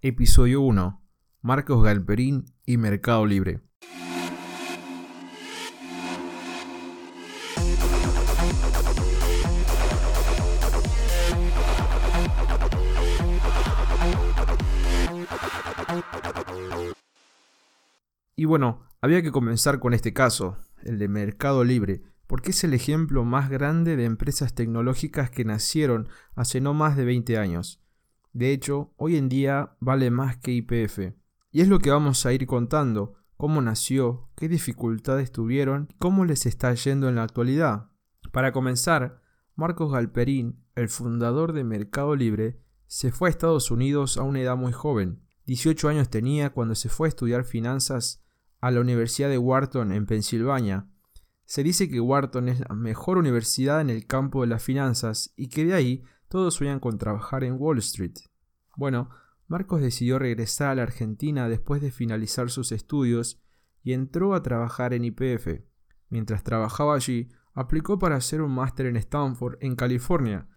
Episodio 1. Marcos Galperín y Mercado Libre. Y bueno, había que comenzar con este caso, el de Mercado Libre, porque es el ejemplo más grande de empresas tecnológicas que nacieron hace no más de 20 años. De hecho, hoy en día vale más que IPF. Y es lo que vamos a ir contando, cómo nació, qué dificultades tuvieron y cómo les está yendo en la actualidad. Para comenzar, Marcos Galperín, el fundador de Mercado Libre, se fue a Estados Unidos a una edad muy joven. 18 años tenía cuando se fue a estudiar finanzas a la Universidad de Wharton en Pensilvania. Se dice que Wharton es la mejor universidad en el campo de las finanzas y que de ahí todos sueñan con trabajar en Wall Street. Bueno, Marcos decidió regresar a la Argentina después de finalizar sus estudios y entró a trabajar en IPF. Mientras trabajaba allí, aplicó para hacer un máster en Stanford, en California.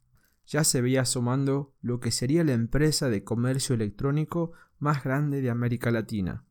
Ya se veía asomando lo que sería la empresa de comercio electrónico más grande de América Latina.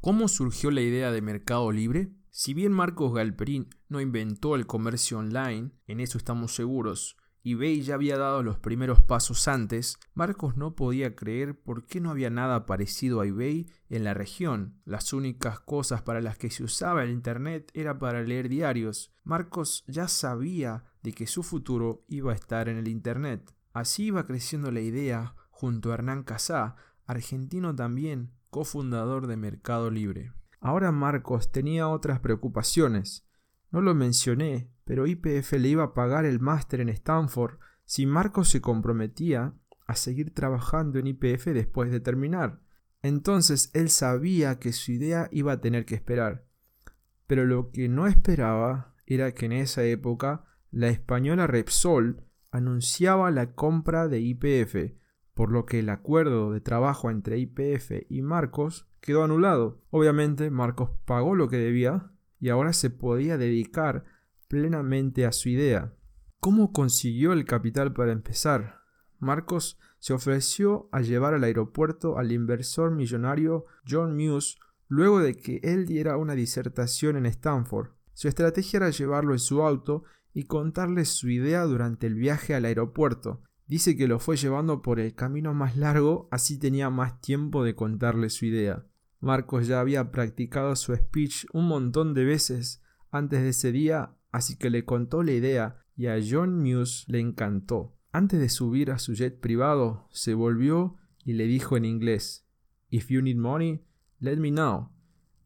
¿Cómo surgió la idea de Mercado Libre? Si bien Marcos Galperín no inventó el comercio online, en eso estamos seguros, eBay ya había dado los primeros pasos antes, Marcos no podía creer por qué no había nada parecido a eBay en la región. Las únicas cosas para las que se usaba el Internet era para leer diarios. Marcos ya sabía de que su futuro iba a estar en el Internet. Así iba creciendo la idea junto a Hernán Casá, argentino también, cofundador de Mercado Libre. Ahora Marcos tenía otras preocupaciones. No lo mencioné, pero IPF le iba a pagar el máster en Stanford si Marcos se comprometía a seguir trabajando en IPF después de terminar. Entonces él sabía que su idea iba a tener que esperar. Pero lo que no esperaba era que en esa época la española Repsol anunciaba la compra de IPF, por lo que el acuerdo de trabajo entre IPF y Marcos quedó anulado. Obviamente Marcos pagó lo que debía y ahora se podía dedicar plenamente a su idea. ¿Cómo consiguió el capital para empezar? Marcos se ofreció a llevar al aeropuerto al inversor millonario John Muse luego de que él diera una disertación en Stanford. Su estrategia era llevarlo en su auto y contarle su idea durante el viaje al aeropuerto, Dice que lo fue llevando por el camino más largo, así tenía más tiempo de contarle su idea. Marcos ya había practicado su speech un montón de veces antes de ese día, así que le contó la idea y a John Muse le encantó. Antes de subir a su jet privado, se volvió y le dijo en inglés: If you need money, let me know.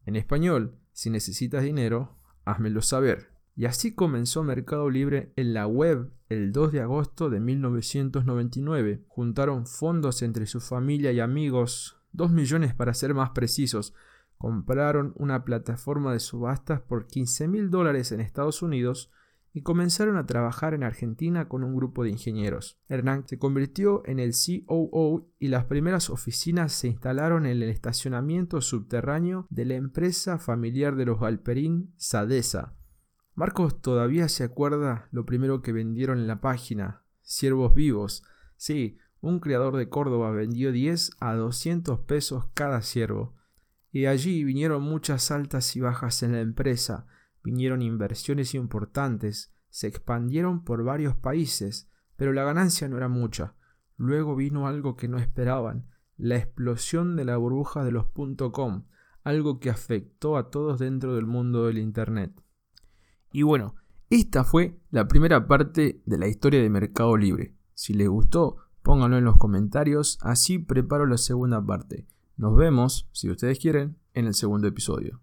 En español, si necesitas dinero, házmelo saber. Y así comenzó Mercado Libre en la web el 2 de agosto de 1999. Juntaron fondos entre su familia y amigos, 2 millones para ser más precisos. Compraron una plataforma de subastas por 15 mil dólares en Estados Unidos y comenzaron a trabajar en Argentina con un grupo de ingenieros. Hernán se convirtió en el COO y las primeras oficinas se instalaron en el estacionamiento subterráneo de la empresa familiar de los Galperín, Sadesa. Marcos todavía se acuerda lo primero que vendieron en la página, ciervos vivos. Sí, un criador de Córdoba vendió 10 a 200 pesos cada ciervo. Y allí vinieron muchas altas y bajas en la empresa, vinieron inversiones importantes, se expandieron por varios países, pero la ganancia no era mucha. Luego vino algo que no esperaban, la explosión de la burbuja de los .com, algo que afectó a todos dentro del mundo del Internet. Y bueno, esta fue la primera parte de la historia de Mercado Libre. Si les gustó, pónganlo en los comentarios, así preparo la segunda parte. Nos vemos, si ustedes quieren, en el segundo episodio.